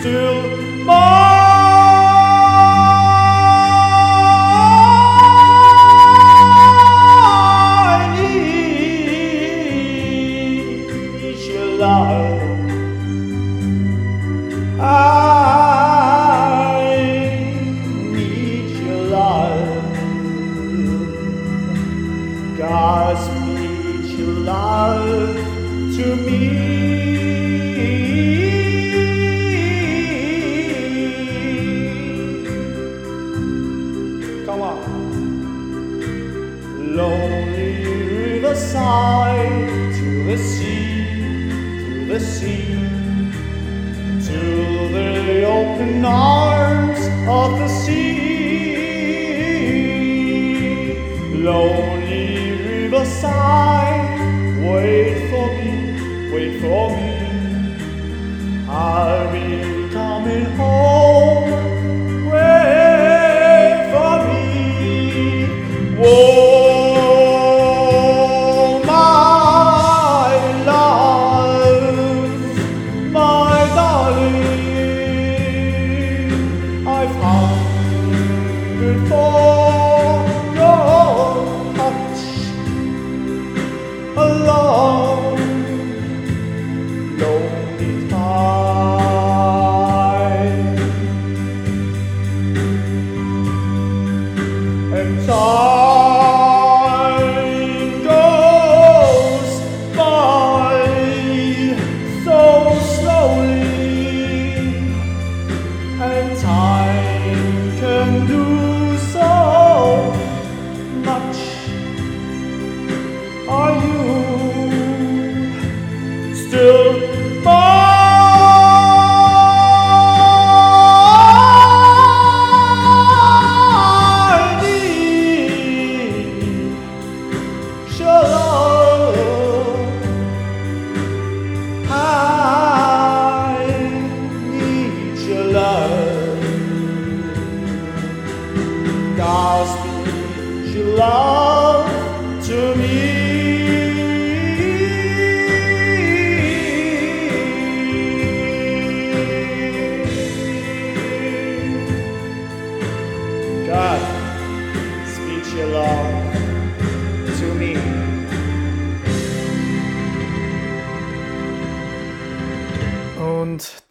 still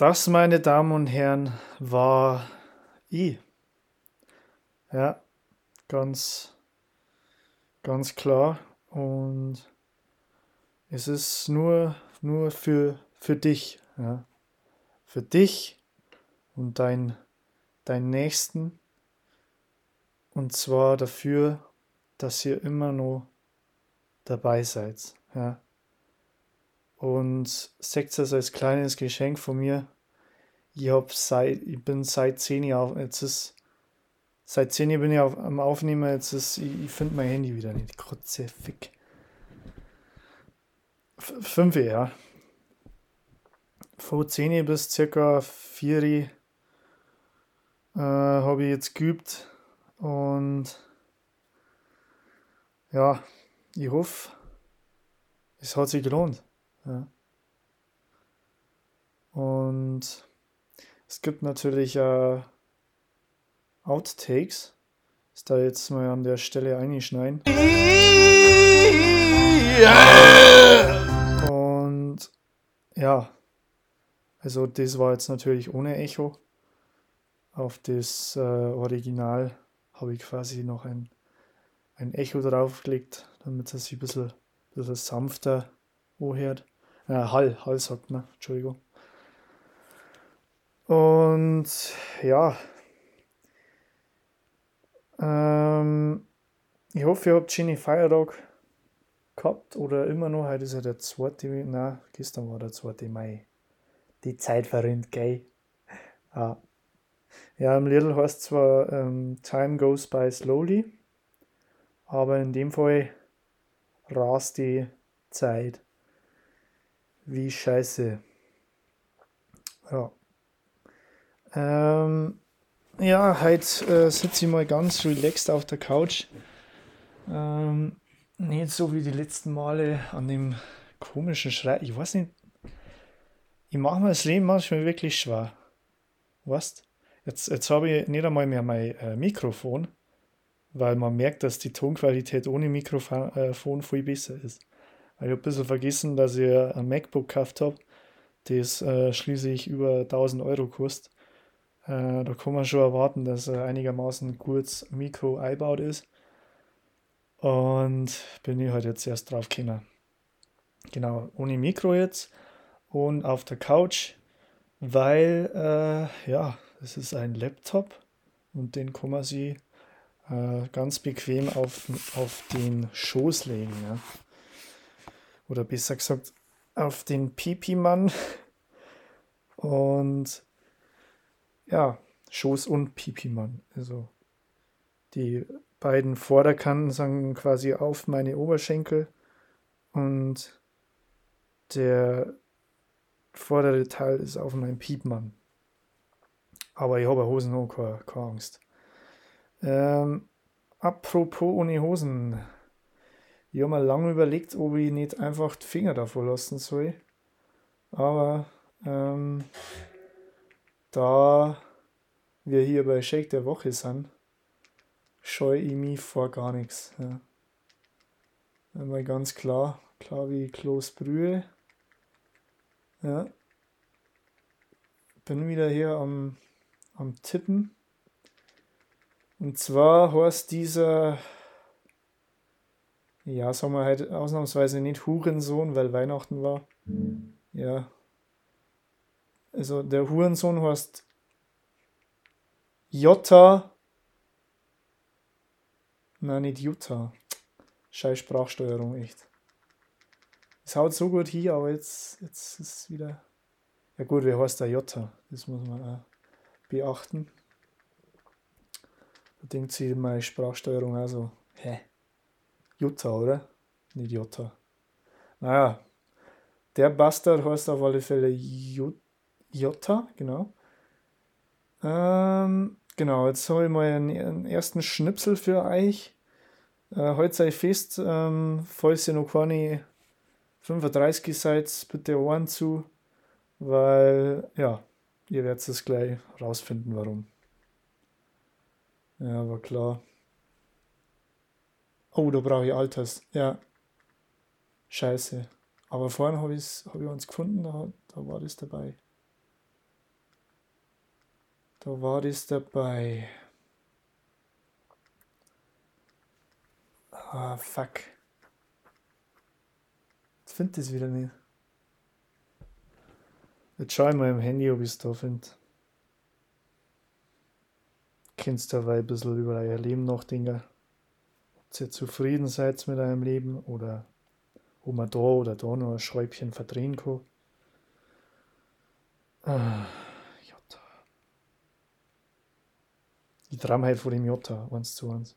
Das, meine Damen und Herren, war ich. Ja, ganz, ganz klar. Und es ist nur, nur für, für dich. Ja. Für dich und dein, deinen Nächsten. Und zwar dafür, dass ihr immer noch dabei seid. Ja. Und seht es als kleines Geschenk von mir ich habe seit, ich bin seit zehn Jahren, jetzt ist, seit zehn Jahren bin ich auf, am Aufnehmen, jetzt ist, ich, ich finde mein Handy wieder nicht, Krotze, fick. F fünf ja. Von zehn bis circa vier äh, habe ich jetzt geübt und ja, ich hoffe, das hat sich gelohnt. Ja. Und es gibt natürlich äh, Outtakes. Das da jetzt mal an der Stelle einschneiden. Und ja, also das war jetzt natürlich ohne Echo. Auf das äh, Original habe ich quasi noch ein, ein Echo draufgelegt, damit es sich ein bisschen, bisschen sanfter anhört. Äh, Hall, Hall sagt man, Entschuldigung. Und ja, ähm, ich hoffe, ihr habt schöne Feiertag gehabt oder immer noch. Heute ist ja der 2. Mai, gestern war der 2. Mai. Die Zeit verrinnt, gell? Ah. Ja, im Little heißt zwar ähm, Time goes by slowly, aber in dem Fall rast die Zeit wie Scheiße. Ja. Ähm, ja, heute äh, sitze ich mal ganz relaxed auf der Couch. Ähm, nicht so wie die letzten Male an dem komischen Schrei. Ich weiß nicht. Ich mache mir das Leben manchmal wirklich schwer. Weißt Jetzt, jetzt habe ich nicht einmal mehr mein äh, Mikrofon, weil man merkt, dass die Tonqualität ohne Mikrofon äh, viel besser ist. Ich habe ein bisschen vergessen, dass ich ein MacBook gekauft habe, das äh, schließlich über 1000 Euro kostet. Äh, da kann man schon erwarten, dass er einigermaßen kurz Mikro eingebaut ist. Und bin ich halt jetzt erst drauf gekommen. Genau, ohne Mikro jetzt und auf der Couch, weil, äh, ja, es ist ein Laptop und den kann man sich äh, ganz bequem auf, auf den Schoß legen. Ja. Oder besser gesagt, auf den Pipi-Mann. Und ja, Schoß und Pipi-Mann. Also die beiden Vorderkanten sind quasi auf meine Oberschenkel und der vordere Teil ist auf meinem Piepmann. Aber ich habe Hosen auch keine, keine Angst. Ähm, apropos ohne Hosen. Ich habe mir lange überlegt, ob ich nicht einfach die Finger davor lassen soll. Aber ähm, da wir hier bei Shake der Woche sind, scheue ich mich vor gar nichts. Ja. Einmal ganz klar, klar wie Klos Brühe. Ja. Bin wieder hier am, am Tippen. Und zwar heißt dieser, ja, sagen wir halt ausnahmsweise nicht Hurensohn, weil Weihnachten war. Ja, also der Hurensohn heißt Jota. Nein, nicht Jutta. Scheiß Sprachsteuerung, echt. Es haut so gut hier, aber jetzt, jetzt ist es wieder. Ja gut, wie heißt der Jota? Das muss man auch beachten. Da denkt sich meine Sprachsteuerung also, hä? Jutta, oder? Nicht Jota. Naja, der Bastard heißt auf alle Fälle Jutta. Jota, genau. Ähm, genau, jetzt habe ich mal einen, einen, ersten Schnipsel für euch. Äh, heute sei fest, ähm, falls ihr noch keine 35 seid, bitte Ohren zu, weil, ja, ihr werdet es gleich rausfinden, warum. Ja, war klar. Oh, da brauche ich Alters. Ja. Scheiße. Aber vorhin habe hab ich uns gefunden, da, da war das dabei. War das dabei. Ah, fuck. Jetzt finde ich es wieder nicht. Jetzt schau ich mal im Handy, ob ich es da finde. Kennst dabei ein bisschen über euer Leben nachdenken. Ob ihr zufrieden seid mit eurem Leben oder ob man da oder da noch ein Schräubchen verdrehen kann. Ah. Die träume halt von dem Jota, eins zu eins.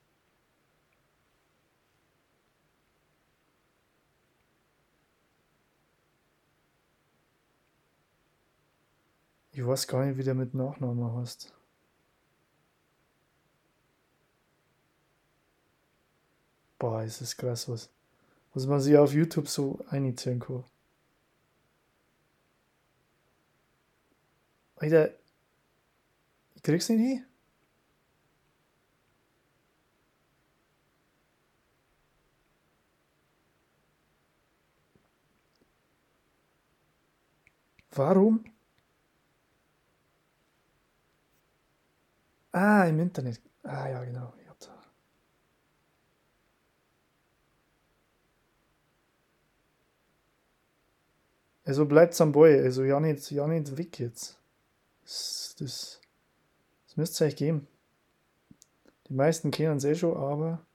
Ich weiß gar nicht, wie der mit Nachnamen heißt. Boah, ist das krass was. was man sich auf YouTube so einziehen kann. Alter, ich krieg's nicht hin. Warum? Ah, im Internet. Ah, ja, genau. Also bleibt am Ball. Also ja nicht, ja nicht weg jetzt. Das, das, das müsste es euch geben. Die meisten kennen es eh schon, aber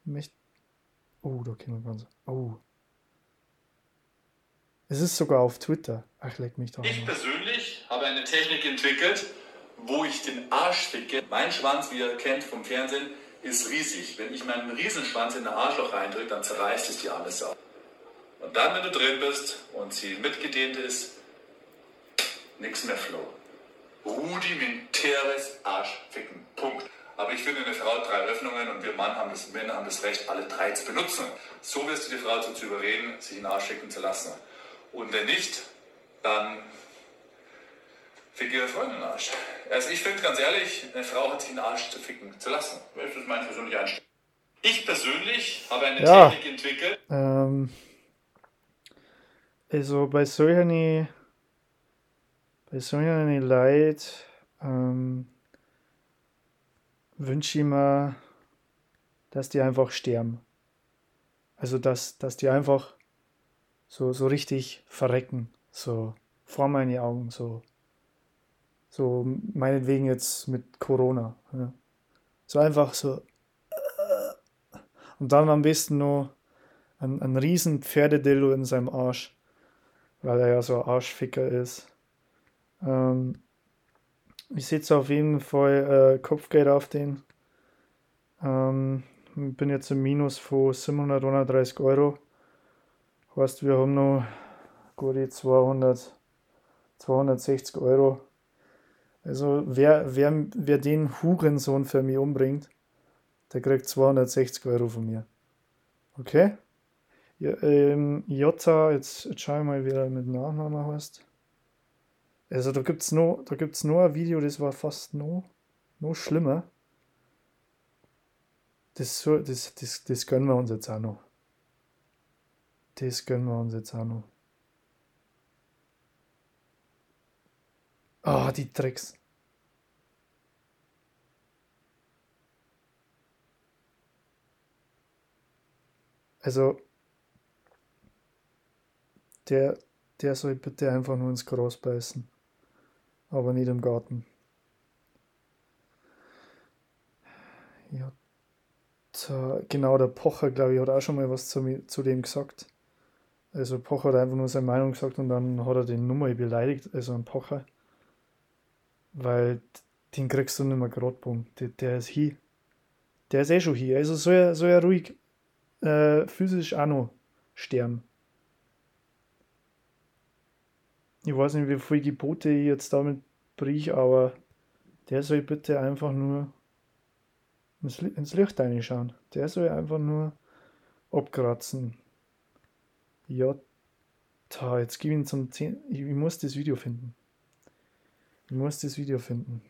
ich möchte. Oh, da kennen wir ganz. Oh. Es ist sogar auf Twitter. Ach, leck mich doch. Ich persönlich habe eine Technik entwickelt, wo ich den Arsch ficke. Mein Schwanz, wie ihr kennt vom Fernsehen, ist riesig. Wenn ich meinen Riesenschwanz in den Arschloch reindrücke, dann zerreißt es die arme Sau. Und dann, wenn du drin bist und sie mitgedehnt ist, nichts mehr Flow. Rudimentäres Arschficken. Punkt. Aber ich finde, eine Frau hat drei Öffnungen und wir Mann haben das, Männer haben das Recht, alle drei zu benutzen. So wirst du die Frau dazu überreden, sich in den Arsch ficken zu lassen. Und wenn nicht, dann fick ihre Freundin in den Arsch. Also ich finde ganz ehrlich, eine Frau hat sich in den Arsch zu ficken zu lassen. Das ist meine persönliche Einstellung. Ich persönlich habe eine ja. Technik entwickelt. Ähm, also bei solchen, bei solchen Leid ähm, wünsche ich mir, dass die einfach sterben. Also dass, dass die einfach so, so richtig verrecken, so vor meine Augen, so, so meinetwegen jetzt mit Corona. Ja. So einfach so. Und dann am besten nur ein, ein riesen Pferdedillo in seinem Arsch, weil er ja so ein Arschficker ist. Ähm, ich sitze auf jeden Fall äh, Kopfgeld auf den. Ähm, bin jetzt im Minus von 731 Euro. Heißt, wir haben noch gute 200, 260 Euro. Also wer, wer, wer den Hurensohn für mich umbringt, der kriegt 260 Euro von mir. Okay? Ja, ähm, Jota, jetzt, jetzt schau ich mal, wie er mit Nachnamen heißt. Also da gibt es noch, noch ein Video, das war fast noch, noch schlimmer. Das, das, das, das gönnen wir uns jetzt auch noch. Das gönnen wir uns jetzt auch noch. Ah, oh, die Tricks. Also, der, der soll bitte einfach nur ins Gras beißen. Aber nicht im Garten. Ja, genau, der Pocher, glaube ich, hat auch schon mal was zu, zu dem gesagt. Also Pocher hat einfach nur seine Meinung gesagt und dann hat er den Nummer beleidigt, also ein Pocher. Weil den kriegst du nicht mehr gerade der, der ist hier. Der ist eh schon hier. Also soll er, soll er ruhig äh, physisch auch noch sterben. Ich weiß nicht, wie viele Gebote ich jetzt damit brich, aber der soll bitte einfach nur ins Licht reinschauen. Der soll einfach nur abkratzen. Ja, da, jetzt gebe ich ihn zum 10. Ich, muss das Video finden. Ich muss das Video finden.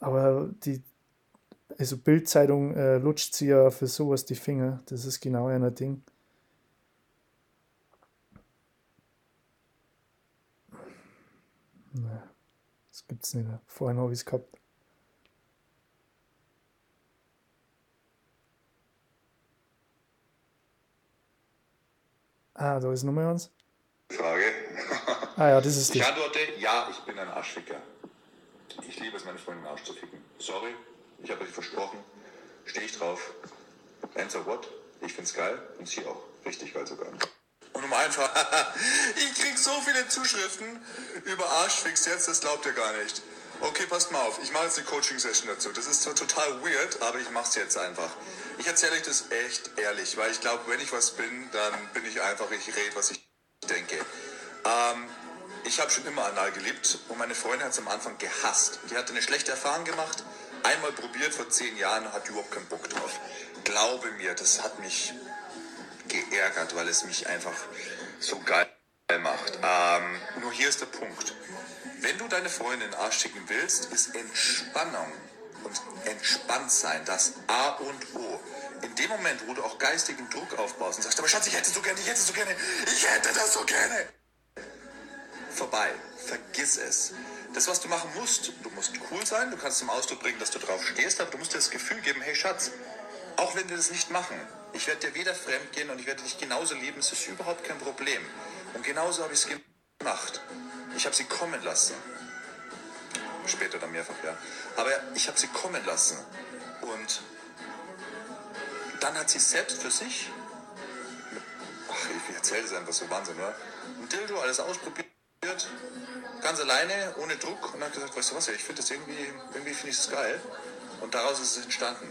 Aber die, also Bildzeitung äh, lutscht sie ja für sowas die Finger. Das ist genau ein Ding. Nee, das gibt's nicht mehr. Vorhin habe ich es gehabt. Ah, da ist Nummer eins. Frage. ah ja, das ist die. Ich antworte, ja, ich bin ein Arschficker. Ich liebe es, meine Freundin Arsch zu ficken. Sorry, ich habe euch versprochen. Stehe ich drauf. Answer what? Ich find's geil und sie auch. Richtig geil sogar. Und um einfach, ich krieg so viele Zuschriften über Arschfix jetzt, das glaubt ihr gar nicht. Okay, passt mal auf. Ich mache jetzt eine Coaching-Session dazu. Das ist zwar total weird, aber ich mache es jetzt einfach. Ich erzähle euch das echt ehrlich, weil ich glaube, wenn ich was bin, dann bin ich einfach, ich rede, was ich denke. Ähm, ich habe schon immer Anal geliebt und meine Freundin hat es am Anfang gehasst. Die hatte eine schlechte Erfahrung gemacht, einmal probiert vor zehn Jahren, hat überhaupt keinen Bock drauf. Glaube mir, das hat mich geärgert, weil es mich einfach so geil macht. Ähm, nur hier ist der Punkt. Wenn du deine Freundin in den Arsch schicken willst, ist Entspannung und entspannt sein das A und O. In dem Moment, wo du auch geistigen Druck aufbaust und sagst, aber Schatz, ich hätte so gerne, ich hätte so gerne, ich hätte das so gerne. Vorbei. Vergiss es. Das, was du machen musst, du musst cool sein, du kannst zum Ausdruck bringen, dass du drauf stehst, aber du musst dir das Gefühl geben, hey Schatz, auch wenn wir das nicht machen, ich werde dir weder fremd gehen und ich werde dich genauso lieben, es ist überhaupt kein Problem. Und genauso habe ich es gemacht. Ich habe sie kommen lassen. Später dann mehrfach, ja. Aber ich habe sie kommen lassen. Und dann hat sie selbst für sich, ach, ich erzähle das einfach so Wahnsinn, oder? Ein Dildo, alles ausprobiert, ganz alleine, ohne Druck und hat gesagt, weißt du was, ich finde das irgendwie, irgendwie finde ich das geil. Und daraus ist es entstanden.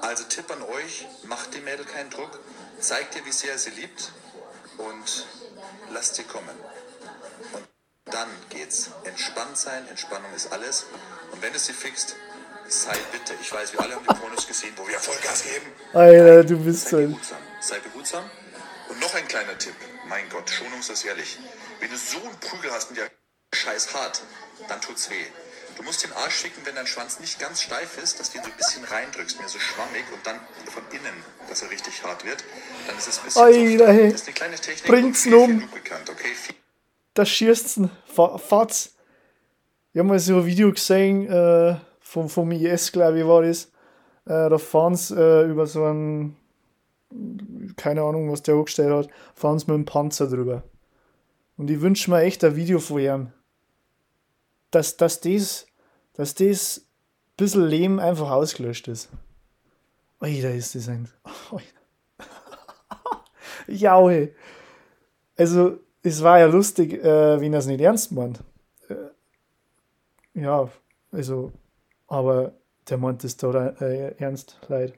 Also Tipp an euch, macht dem Mädel keinen Druck, zeigt ihr, wie sehr sie liebt und lasst sie kommen. Dann geht's. Entspannt sein, Entspannung ist alles. Und wenn es sie fixt, sei bitte, ich weiß, wir alle haben die Pornos gesehen, wo wir Vollgas geben. Alter, du bist sei ein. behutsam. Sei behutsam. Und noch ein kleiner Tipp. Mein Gott, schonungs ist ehrlich. Wenn du so einen Prügel hast und der scheiß hart, dann tut's weh. Du musst den Arsch schicken, wenn dein Schwanz nicht ganz steif ist, dass du ihn so ein bisschen reindrückst, mehr so schwammig und dann von innen, dass er richtig hart wird. Dann ist es ein bisschen Alter, hey. Das ist eine kleine Technik. Bringt's viel, um. viel okay? Da schießt's Fatz. Ich habe mal so ein Video gesehen, äh, vom, vom IS, glaube ich, war das. Äh, da fahren sie äh, über so einen, keine Ahnung, was der hochgestellt hat, fahren sie mit dem Panzer drüber. Und ich wünsche mir echt ein Video von ihm. Dass, dass das, dass das bisschen Lehm einfach ausgelöscht ist. Alter, ist das ein. ja, hey. Also, es war ja lustig, äh, wenn er es nicht ernst meint. Äh, ja, also, aber der meint es da äh, ernst, leid.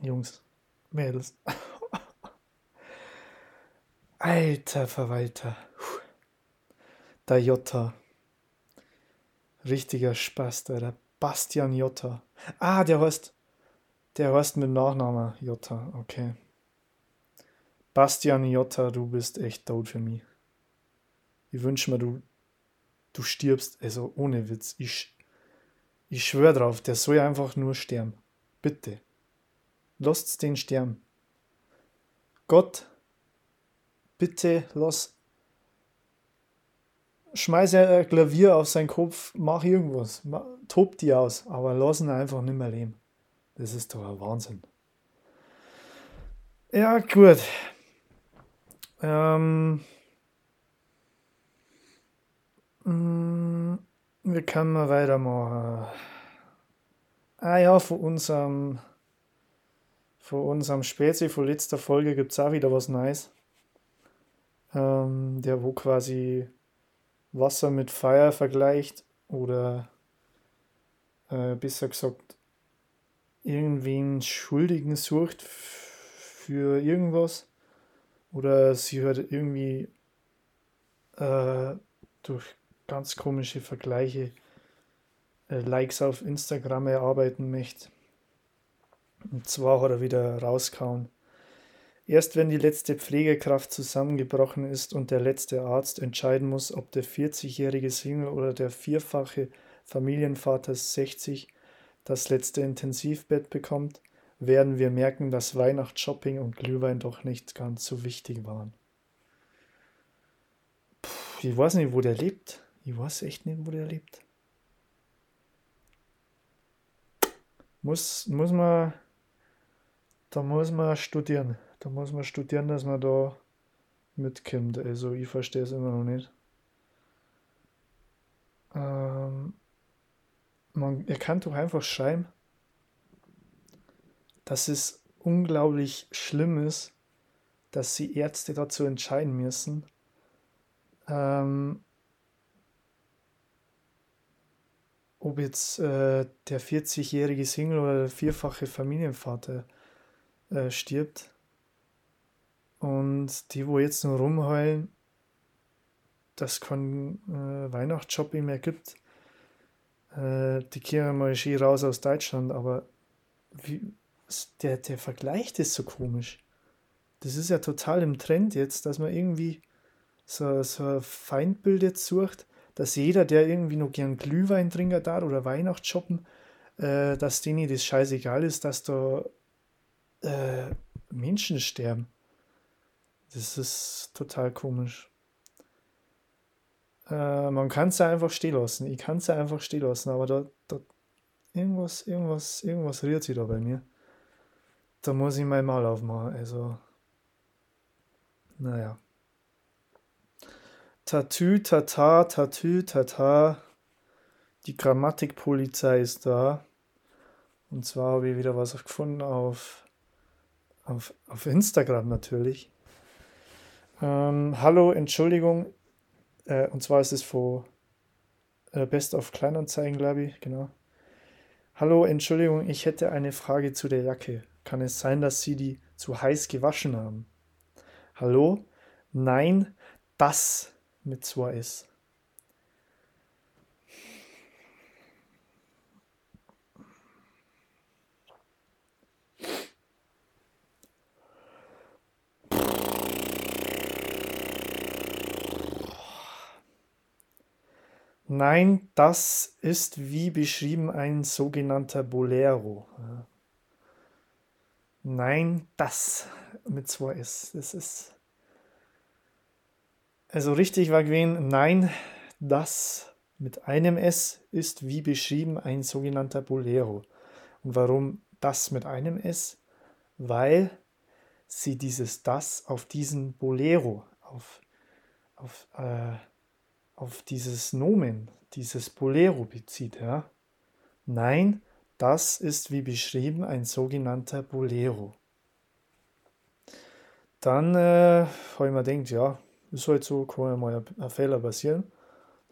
Jungs, Mädels. Alter Verwalter. Der Jota. Richtiger Spaß, da, der Bastian Jota. Ah, der heißt, der heißt mit Nachnamen Jota, okay. Bastian Jota, du bist echt tot für mich. Ich wünsche mir, du, du stirbst, also ohne Witz. Ich, ich schwöre drauf, der soll einfach nur sterben. Bitte. Lasst den sterben. Gott, bitte lass. Schmeiß ein Klavier auf seinen Kopf, mach irgendwas. Tob die aus, aber lass ihn einfach nicht mehr leben. Das ist doch ein Wahnsinn. Ja, gut. Ähm, mm, wir können mal weitermachen. Ah ja, von unserem, von unserem Spezi, von letzter Folge gibt es auch wieder was Neues. Ähm, der wo quasi Wasser mit Feuer vergleicht oder äh, besser gesagt irgendwen Schuldigen sucht für irgendwas oder sie hört irgendwie äh, durch ganz komische Vergleiche äh, Likes auf Instagram erarbeiten möchte. Und zwar hat er wieder rausgehauen. Erst wenn die letzte Pflegekraft zusammengebrochen ist und der letzte Arzt entscheiden muss, ob der 40-jährige Single oder der vierfache Familienvater 60 das letzte Intensivbett bekommt, werden wir merken, dass Weihnachtsshopping und Glühwein doch nicht ganz so wichtig waren. Puh, ich weiß nicht, wo der lebt. Ich weiß echt nicht, wo der lebt. Muss, muss man, da muss man studieren. Da muss man studieren, dass man da mitkommt. Also ich verstehe es immer noch nicht. Ähm, man, ihr kann doch einfach schreiben, dass es unglaublich schlimm ist, dass die Ärzte dazu entscheiden müssen, ähm, ob jetzt äh, der 40-jährige Single oder der vierfache Familienvater äh, stirbt. Und die, wo jetzt nur rumheulen, dass kein äh, Weihnachtsshopping mehr gibt, äh, die kehren mal schön raus aus Deutschland, aber wie, der, der Vergleich ist so komisch. Das ist ja total im Trend jetzt, dass man irgendwie so, so ein Feindbild jetzt sucht, dass jeder, der irgendwie noch gern Glühwein trinken da oder Weihnachtsshoppen, äh, dass denen das scheißegal ist, dass da äh, Menschen sterben. Das ist total komisch. Äh, man kann es ja einfach stehen lassen. Ich kann es ja einfach stehen lassen, aber da, da irgendwas, irgendwas, irgendwas rührt sich da bei mir. Da muss ich mein Maul aufmachen. Also, naja. Tatü, tata, tatü, tata. Die Grammatikpolizei ist da. Und zwar habe ich wieder was gefunden auf, auf, auf Instagram natürlich. Ähm, hallo, Entschuldigung. Äh, und zwar ist es vor äh, Best of Kleinanzeigen, glaube ich, genau. Hallo, Entschuldigung, ich hätte eine Frage zu der Jacke. Kann es sein, dass Sie die zu heiß gewaschen haben? Hallo? Nein, das mit 2S. Nein, das ist wie beschrieben ein sogenannter Bolero. Nein, das mit zwei S. Das ist. Also richtig war gewesen, nein, das mit einem S ist wie beschrieben ein sogenannter Bolero. Und warum das mit einem S? Weil sie dieses das auf diesen Bolero, auf, auf äh, auf dieses Nomen, dieses Bolero bezieht. Ja? Nein, das ist wie beschrieben ein sogenannter Bolero. Dann äh, habe ich mir gedacht, ja, ist halt so, kann ja mal ein Fehler passieren.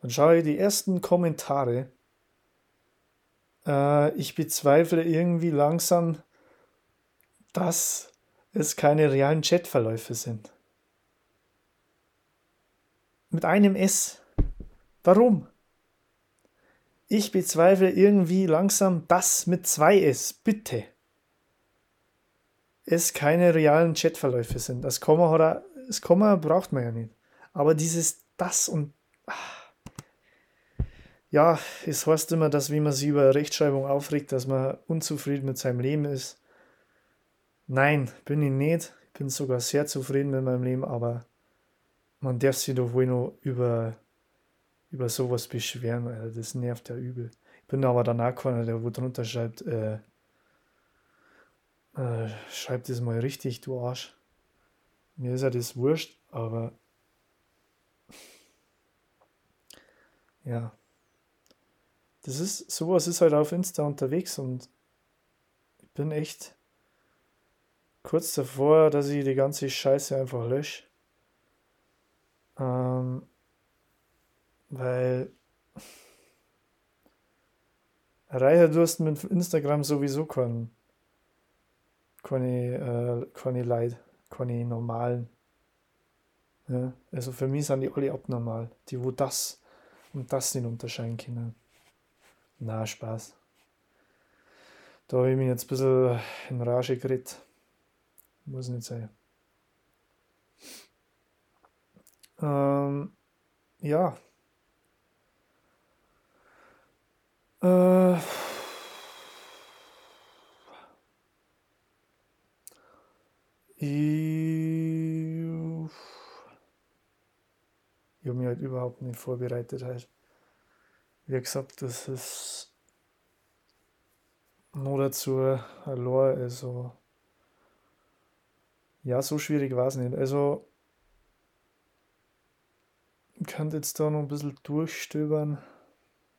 Dann schaue ich die ersten Kommentare. Äh, ich bezweifle irgendwie langsam, dass es keine realen Chatverläufe sind. Mit einem S Warum? Ich bezweifle irgendwie langsam, dass mit zwei S, bitte, es keine realen Chatverläufe sind. Das Komma oder das Komma braucht man ja nicht. Aber dieses das und ach, ja, es heißt immer, dass wie man sich über Rechtschreibung aufregt, dass man unzufrieden mit seinem Leben ist. Nein, bin ich nicht. Ich bin sogar sehr zufrieden mit meinem Leben, aber man darf sich doch wohl noch über über sowas beschweren, Alter. Das nervt ja übel. Ich bin aber danach keiner, der wo drunter schreibt, äh, äh, schreib das mal richtig, du Arsch. Mir ist ja das wurscht, aber ja. Das ist, sowas ist halt auf Insta unterwegs und ich bin echt kurz davor, dass ich die ganze Scheiße einfach lösche. Ähm, weil Reicher Durst mit Instagram sowieso kein, keine, äh, keine Leid, keine normalen. Ja? Also für mich sind die alle abnormal, die wo das und das nicht unterscheiden können. Na, Spaß. Da habe ich mich jetzt ein bisschen in Rage geredet. Muss nicht sein. Ähm, ja, Äh, ich, ich habe mich halt überhaupt nicht vorbereitet. Halt. Wie gesagt, das ist nur dazu allein, also ja, so schwierig war es nicht. Also ich kann jetzt da noch ein bisschen durchstöbern.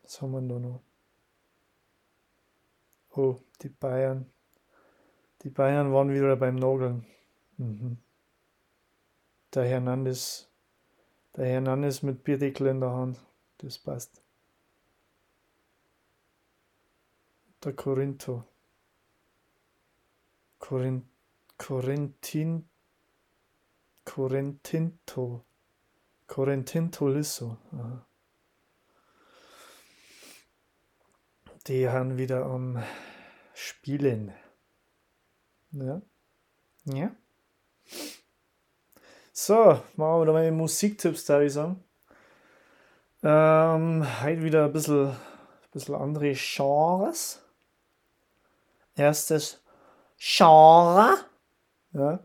Was haben wir da noch? Oh, die Bayern. Die Bayern waren wieder beim Nageln. Mhm. Der Hernandez, der Hernandez mit Bierdeckel in der Hand. Das passt. Der Corinto. Corin, Corentin, Corentinto. Corentinto Lisso. Aha. Die haben wieder am Spielen. Ja. Ja. So, machen wir da mal Musiktipps, da ich sagen. Ähm, heute wieder ein bisschen, ein bisschen andere Genres. Erstes Genre. Ja.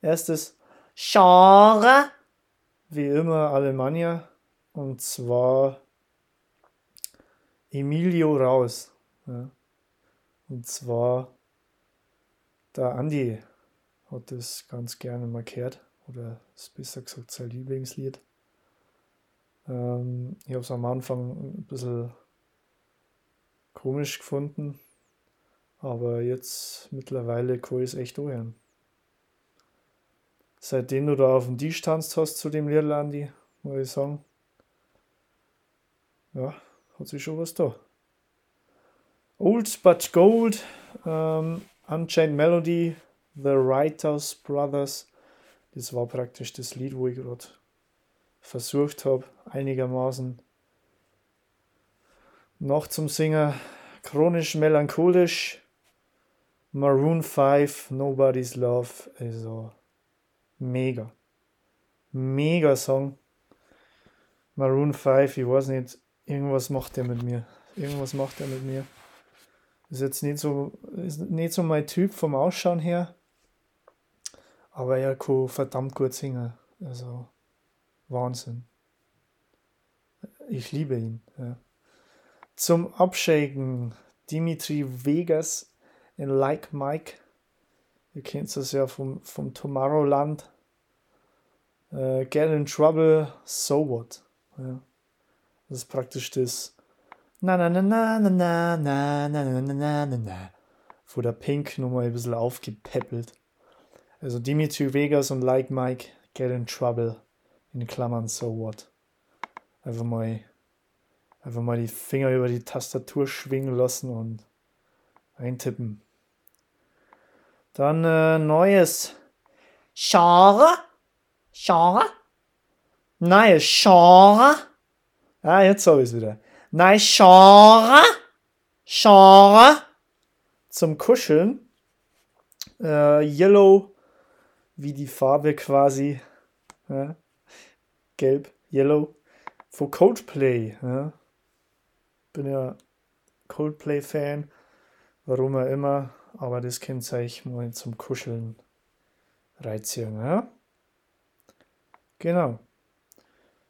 Erstes Genre. Wie immer Alemannia. Und zwar Emilio Raus. Ja. Und zwar der Andi hat das ganz gerne markiert. Oder ist besser gesagt sein Lieblingslied. Ähm, ich habe es am Anfang ein bisschen komisch gefunden. Aber jetzt mittlerweile kann ich es echt hören. Seitdem du da auf dem Tisch tanzt hast zu dem Lied, Andi, muss ich sagen, ja, hat sich schon was da. Old but Gold, ähm, Unchained Melody, The Writers Brothers. Das war praktisch das Lied, wo ich gerade versucht habe, einigermaßen noch zum Singen. Chronisch melancholisch. Maroon 5, Nobody's Love. Also mega. Mega Song. Maroon 5, ich weiß nicht, irgendwas macht er mit mir. Irgendwas macht er mit mir. Ist jetzt nicht so, ist nicht so mein Typ vom Ausschauen her. Aber er kann verdammt gut singen. Also Wahnsinn. Ich liebe ihn. Ja. Zum Abshaken Dimitri Vegas in Like Mike. Ihr kennt es ja vom, vom Tomorrowland. Äh, Get in Trouble, So What. Ja. Das ist praktisch das na na na na na na na na na na na na wo der Pink nochmal ein bisschen aufgepäppelt. Also Dimitri Vegas und Like Mike Get in Trouble in Klammern So What. Einfach mal einfach mal die Finger über die Tastatur schwingen lassen und eintippen. Dann äh, neues Genre. Genre. Neues Genre. Ah, jetzt habe ich es wieder. Nein, Genre. Genre. Zum Kuscheln. Äh, Yellow, wie die Farbe quasi. Ja. Gelb, Yellow. Von Coldplay. Ja. Bin ja Coldplay-Fan. Warum auch immer. Aber das könnt ihr euch mal zum Kuscheln reiziehen. Ja. Genau.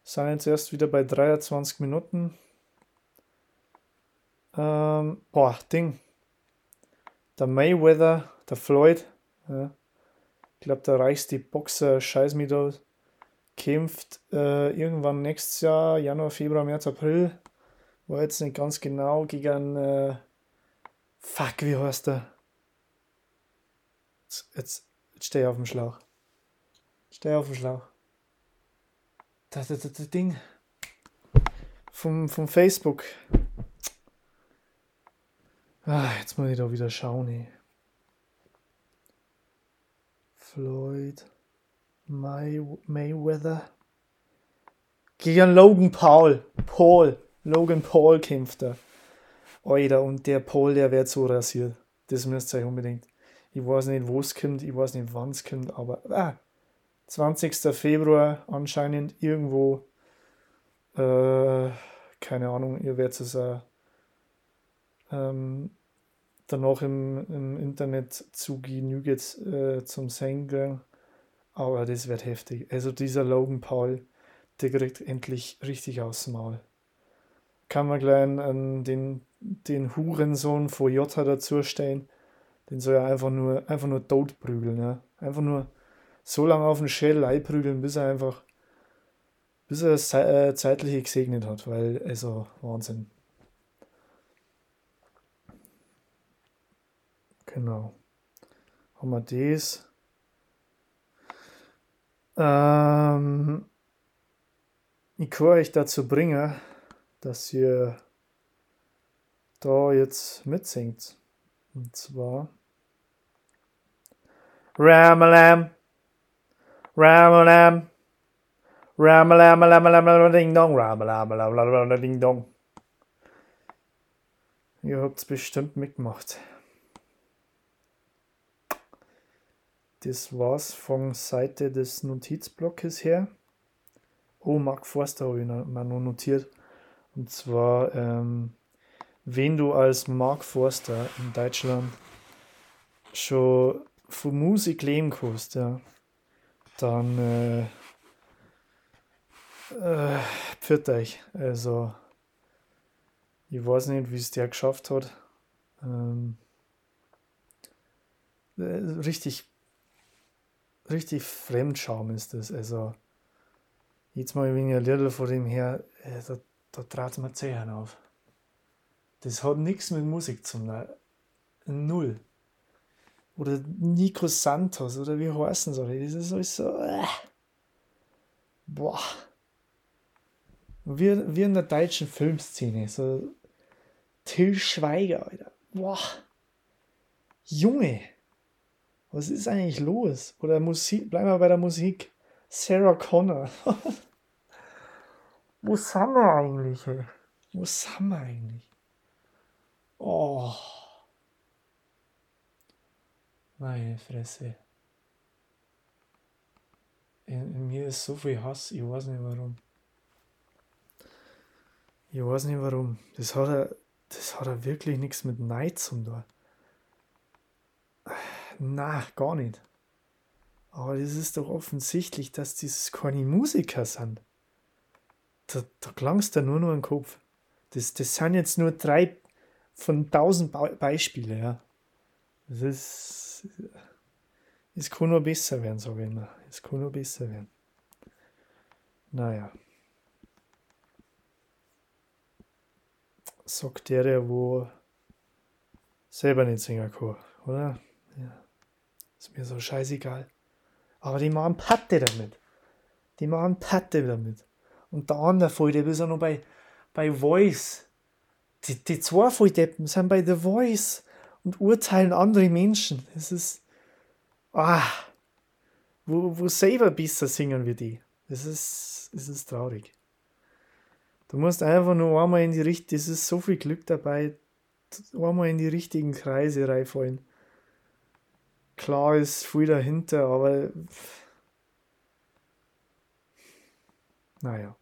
Sind jetzt erst wieder bei 23 Minuten. Ähm, boah, Ding. Der Mayweather, der Floyd, ja. ich glaube, der reichste Boxer, scheiß mich da, kämpft äh, irgendwann nächstes Jahr, Januar, Februar, März, April. War jetzt nicht ganz genau gegen. Äh, fuck, wie heißt der? Jetzt, jetzt, jetzt stehe ich auf dem Schlauch. Stehe auf dem Schlauch. Das, das, das Ding. Vom, vom Facebook. Ah, jetzt muss ich da wieder schauen. Ey. Floyd May Mayweather gegen Logan Paul. Paul. Logan Paul kämpft da. Alter, und der Paul, der wird so rasiert. Das müsst ihr euch unbedingt. Ich weiß nicht, wo es kommt, ich weiß nicht, wann es kommt, aber ah, 20. Februar anscheinend irgendwo. Äh, keine Ahnung, ihr werdet es äh, ähm, danach im, im Internet zu genügt äh, zum Singen. Aber das wird heftig. Also dieser Logan Paul, der kriegt endlich richtig aufs Maul. Kann man gleich an den, den Hurensohn von Jota dazu stellen. Den soll er einfach nur, einfach nur tot prügeln. Ja? Einfach nur so lange auf den Schädel einprügeln, bis er einfach, bis er das äh, zeitliche gesegnet hat. Weil, also, Wahnsinn. Genau. Haben wir das. Ähm, ich kann euch dazu bringen, dass ihr da jetzt mitsingt. Und zwar Ramalam, Ramalam, Ramalam, Ramalam, Ding Dong, Ramalam, Ding Dong. Ihr habt es bestimmt mitgemacht. Das war's von Seite des Notizblocks her. Oh, Mark Forster habe ich mal noch notiert. Und zwar, ähm, wenn du als Mark Forster in Deutschland schon von Musik leben kannst, ja, dann äh, äh, pfiat euch. Also, ich weiß nicht, wie es der geschafft hat. Ähm, äh, richtig, richtig Fremdscham ist das. Also, jetzt mal wenn ich ein Liedl vor dem her, äh, da, da trat mir Zehen auf. Das hat nichts mit Musik zu tun. Null. Oder Nico Santos, oder wie heißen sie? Das ist alles so. Äh. Boah. Wie, wie in der deutschen Filmszene. So Till Schweiger, Alter. Boah. Junge. Was ist eigentlich los? Oder Musik, bleiben wir bei der Musik. Sarah Connor. Wo sind wir eigentlich? Wo sind wir eigentlich? Oh. Meine Fresse. In, in, mir ist so viel Hass, ich weiß nicht warum. Ich weiß nicht warum. Das hat er, das hat er wirklich nichts mit Neid zu tun. Na, gar nicht. Aber das ist doch offensichtlich, dass dieses keine Musiker sind. Da, da klangst du nur noch im Kopf. Das, das sind jetzt nur drei von tausend Beispiele, ja. Das ist es kann nur besser werden, sage ich immer. Es kann nur besser werden. Naja. Sagt der, der wo selber nicht singen kann, oder? Ja. Ist mir so scheißegal. Aber die machen Patte damit. Die machen Patte damit. Und der andere Fall, der ist ja noch bei, bei Voice. Die, die zwei Volldeppen sind bei The Voice und urteilen andere Menschen. Es ist. Ah, wo, wo selber besser singen wie die. Das ist, das ist traurig. Du musst einfach nur einmal in die richtige, es ist so viel Glück dabei, einmal in die richtigen Kreise reinfallen. Klar ist viel dahinter, aber naja.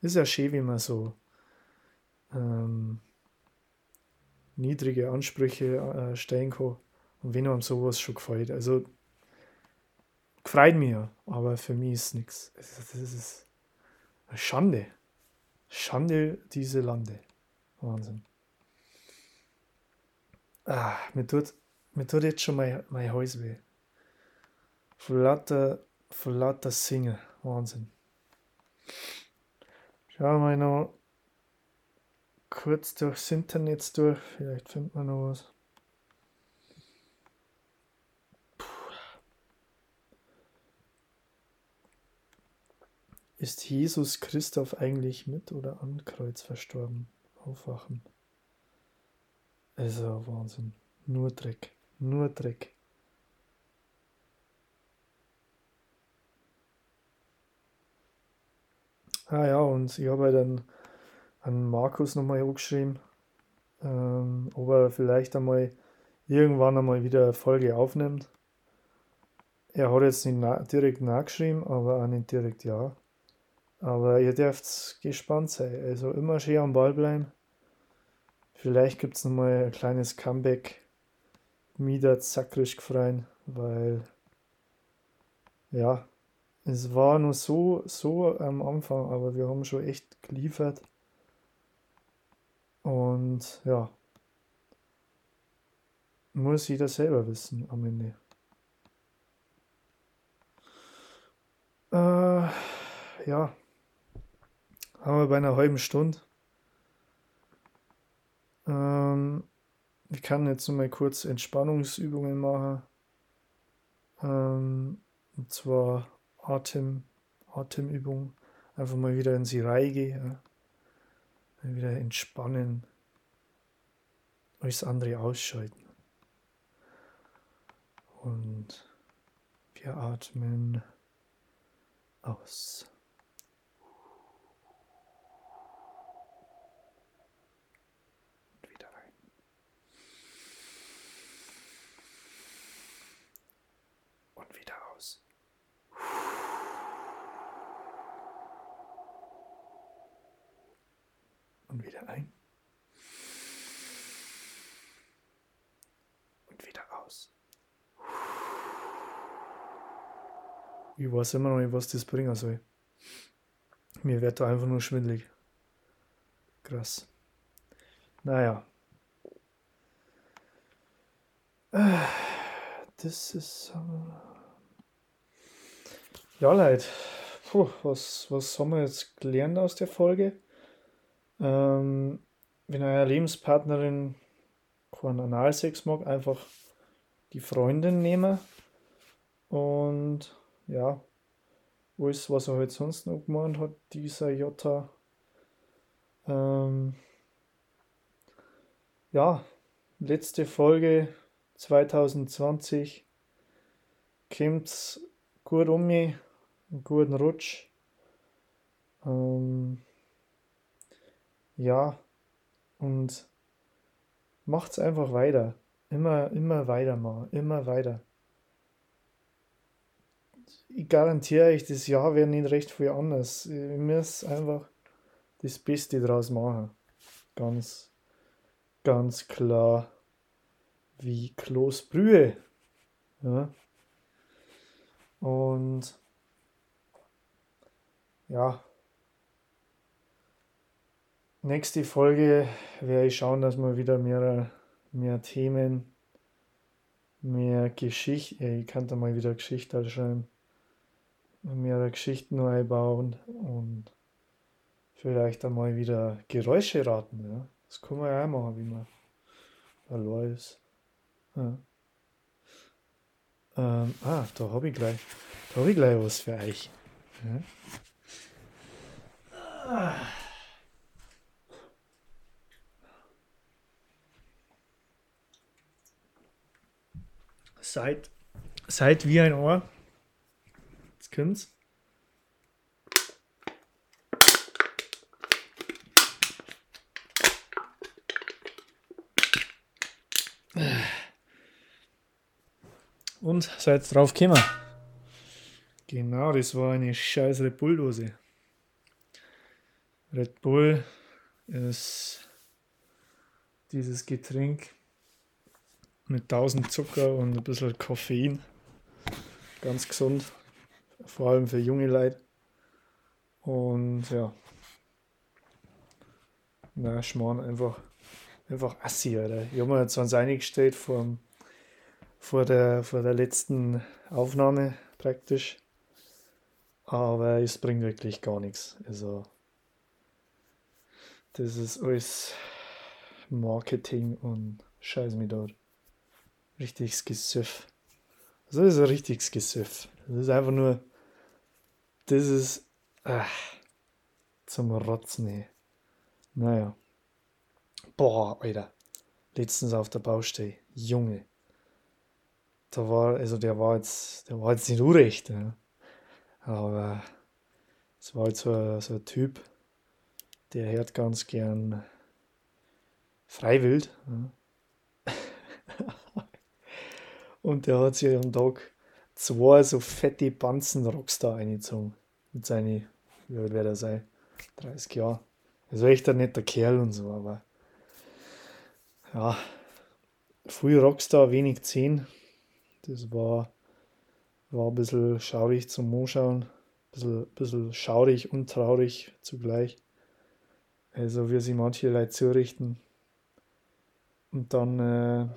Ist ja schön, wie man so ähm, niedrige Ansprüche äh, stellen kann. Und wenn einem sowas schon gefällt. Also, gefreut ja, aber für mich ist nichts. Das ist eine Schande. Schande diese Lande. Wahnsinn. Ah, mir tut, mir tut jetzt schon mein, mein Hals weh. Von lauter, von lauter Singen. Wahnsinn. Schauen wir noch kurz durchs Internet durch. Vielleicht findet man noch was. Ist Jesus Christoph eigentlich mit oder am Kreuz verstorben? Aufwachen. Also Wahnsinn. Nur Dreck. Nur Dreck. Ah ja, und ich habe dann an Markus nochmal angeschrieben, ähm, ob er vielleicht einmal irgendwann einmal wieder eine Folge aufnimmt. Er hat jetzt nicht na direkt nachgeschrieben, aber auch nicht direkt ja. Aber ihr dürft gespannt sein. Also immer schön am Ball bleiben. Vielleicht gibt es nochmal ein kleines Comeback. Mida zackrig gefreien, weil ja, es war nur so, so am Anfang, aber wir haben schon echt geliefert. Und ja, muss jeder selber wissen am Ende. Äh, ja, haben wir bei einer halben Stunde. Ähm, ich kann jetzt noch mal kurz Entspannungsübungen machen. Ähm, und zwar Atem, Atemübung. Einfach mal wieder in die Reihe gehen. Ja. Wieder entspannen. Alles andere ausschalten. Und wir atmen aus. aus. Und wieder ein. Und wieder aus. Ich weiß immer noch nicht, was das bringen soll. Mir wird da einfach nur schwindelig. Krass. Naja. Das ist. Ja, Leute. Puh, was, was haben wir jetzt gelernt aus der Folge? Ähm, wenn eure Lebenspartnerin keinen Analsex mag, einfach die Freundin nehmen. Und ja, alles, was er halt sonst noch gemeint hat, dieser Jota. Ähm, ja, letzte Folge 2020 kommt gut um mich, einen guten Rutsch. Ähm, ja, und macht's einfach weiter. Immer, immer weitermachen, immer weiter. Ich garantiere euch, das Jahr wird nicht recht viel anders. Ich muss einfach das Beste draus machen. Ganz, ganz klar wie Kloßbrühe. Ja. Und ja, nächste Folge werde ich schauen, dass wir wieder mehr, mehr Themen, mehr Geschichte, ich kann da mal wieder Geschichte schreiben, mehr Geschichten einbauen und vielleicht einmal wieder Geräusche raten. Ja. Das kann man ja auch machen, wie man allein ist. Ja. Ähm, ah, da habe ich gleich, da habe ich gleich was für euch. Ja. Ah. Seid, seid wie ein Ohr. Jetzt kommt's. Und seid drauf gekommen. Genau, das war eine scheiß Red Bull-Dose. Red Bull ist dieses Getränk mit 1000 Zucker und ein bisschen Koffein. Ganz gesund, vor allem für junge Leute. Und ja, na, Schmarrn, einfach, einfach assi, Alter. Ich habe mir jetzt ans eingestellt vor, vor, der, vor der letzten Aufnahme praktisch. Aber es bringt wirklich gar nichts. Also, das ist alles Marketing und Scheiß mit dort. Richtiges Gesüff. Das ist ein richtiges Gesüff. Das ist einfach nur. Das ist. Ach, zum Rotzen, ey. Naja. Boah, Alter. Letztens auf der Baustelle. Junge. Da war, also der war jetzt, der war jetzt nicht unrecht, ja. aber es war jetzt so ein, so ein Typ, der hört ganz gern freiwild. Ja. Und der hat sich am Tag zwei so fette Banzen Rockstar eingezogen. Mit seinen, wie alt wäre der sein? 30 Jahre. Also echt ein netter Kerl und so, aber ja, früh Rockstar, wenig 10. Das war, war ein bisschen schaurig zum Anschauen. Ein bisschen, bisschen schaurig und traurig zugleich. Also, wie sich manche Leute zurichten. Und dann äh,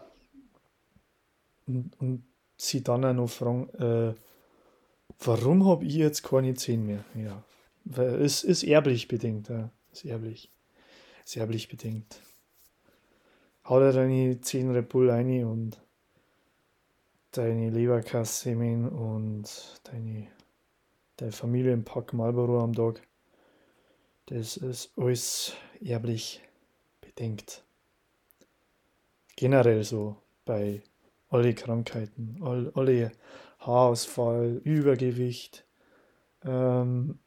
und, und sie dann auch noch fragen, äh, warum habe ich jetzt keine 10 mehr? Ja, weil es ist erblich bedingt, ja. Ist erblich. Ist erblich bedingt. Hau dir deine 10 Red Bull rein und deine Leberkassemen und deine, deine Familienpack Marlboro am Tag. Das ist alles erblich bedingt. Generell so bei alle Krankheiten, all, alle Haarausfall, Übergewicht, ähm,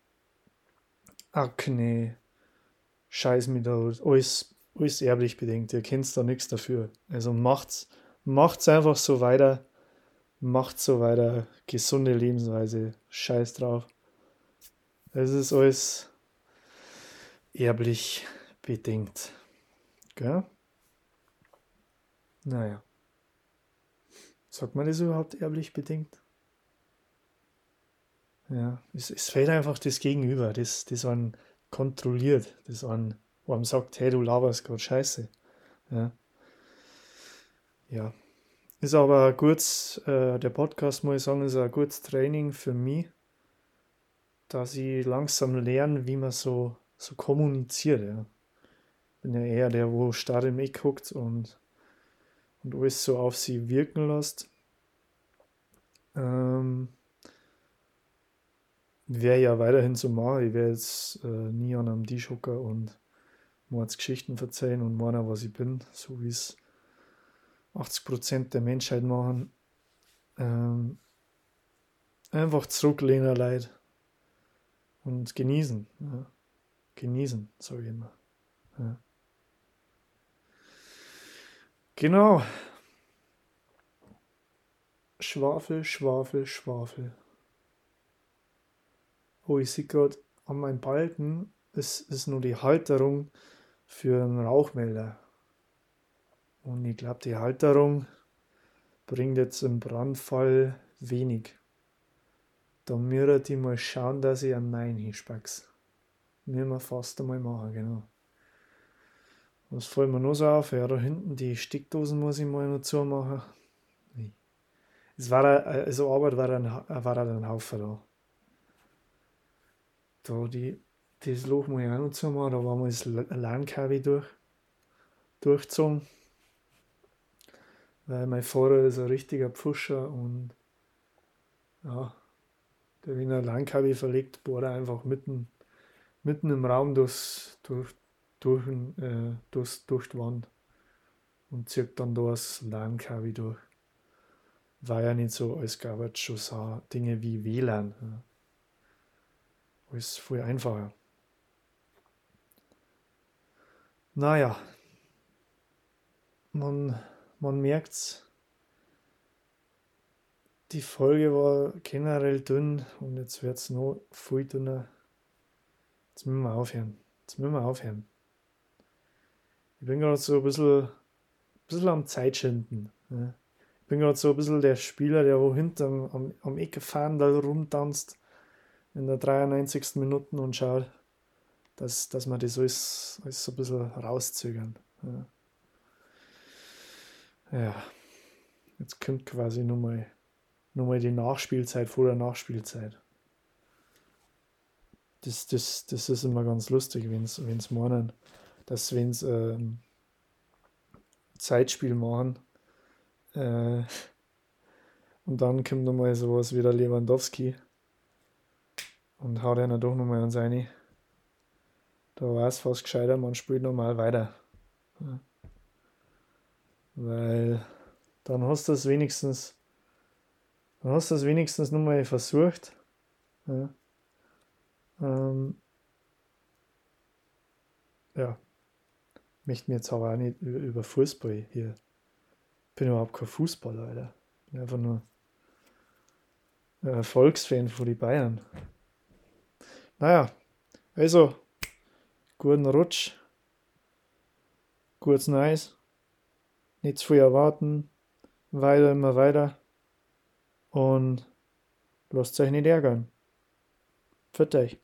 Akne, Scheiß mit alles, alles erblich bedingt. Ihr kennt da nichts dafür. Also macht's, macht's einfach so weiter. macht so weiter, gesunde Lebensweise, scheiß drauf. Es ist alles erblich bedingt. Gell? Naja. Sagt man das überhaupt erblich bedingt? Ja, es, es fällt einfach das Gegenüber, das, das einen kontrolliert, das einen, wo einem sagt, hey, du laberst gerade Scheiße. Ja. ja. Ist aber ein gutes, äh, der Podcast, muss ich sagen, ist ein gutes Training für mich, dass ich langsam lerne, wie man so, so kommuniziert. Ja. Bin ja eher der, wo starr im Eck guckt und, und alles so auf sie wirken lässt. Ähm, wäre ja weiterhin so machen. Ich werde jetzt äh, nie an einem Tisch hocken und mir Geschichten erzählen und meinen, was ich bin, so wie es 80% der Menschheit machen. Ähm, einfach zurücklehnen, Leid. Und genießen. Ja. Genießen, sage ich immer. Ja. Genau. Schwafel, Schwafel, Schwafel. Oh, ich sehe gerade an meinem Balken, es ist nur die Halterung für einen Rauchmelder. Und ich glaube, die Halterung bringt jetzt im Brandfall wenig. Da müsste ich mal schauen, dass ich einen Nein hinspack's. Müssen wir fast einmal machen, genau. Was fällt mir noch so auf? Ja, da hinten die Steckdosen muss ich mal noch zumachen. Nee. Es war, also Arbeit war ein, war ein Haufen da da die, das Loch muss ich auch noch zumachen, da war mal das LAN-Kabel durch, durchgezogen. Weil mein Fahrer ist ein richtiger Pfuscher und ja, der Wiener LAN-Kabel verlegt, bohrt er einfach mitten, mitten im Raum durchs, durch, durch, äh, durchs, durch die Wand und zieht dann da das LAN-Kabel durch. War ja nicht so, als gab es schon so Dinge wie WLAN. Ja ist viel einfacher. Naja, man, man merkt's. Die Folge war generell dünn und jetzt wird es noch viel dünner. Jetzt müssen wir aufhören. Jetzt müssen wir aufhören. Ich bin gerade so ein bisschen, ein bisschen am Zeitschinden. Ne? Ich bin gerade so ein bisschen der Spieler, der wo hinten am, am Ecke fahren da rumtanzt in der 93. Minute und schaut, dass, dass wir das alles, alles so ein bisschen rauszögern. Ja. ja. Jetzt kommt quasi nochmal noch mal die Nachspielzeit vor der Nachspielzeit. Das, das, das ist immer ganz lustig, wenn es meinen, dass wenn sie ähm, Zeitspiel machen äh, und dann kommt nochmal sowas wie der Lewandowski und haut einer doch nochmal an seine. Da war es fast gescheiter, man spielt nochmal weiter. Ja. Weil dann hast du es wenigstens, dann hast du es wenigstens nochmal versucht. Ja. Ähm, ja. Möchte mir jetzt aber auch nicht über Fußball hier. Bin überhaupt kein Fußballer, Alter. Bin einfach nur Volksfan von den Bayern. Naja, also, guten Rutsch, gutes Neues, nicht zu viel erwarten, weiter, immer weiter und lasst euch nicht ärgern. Für euch.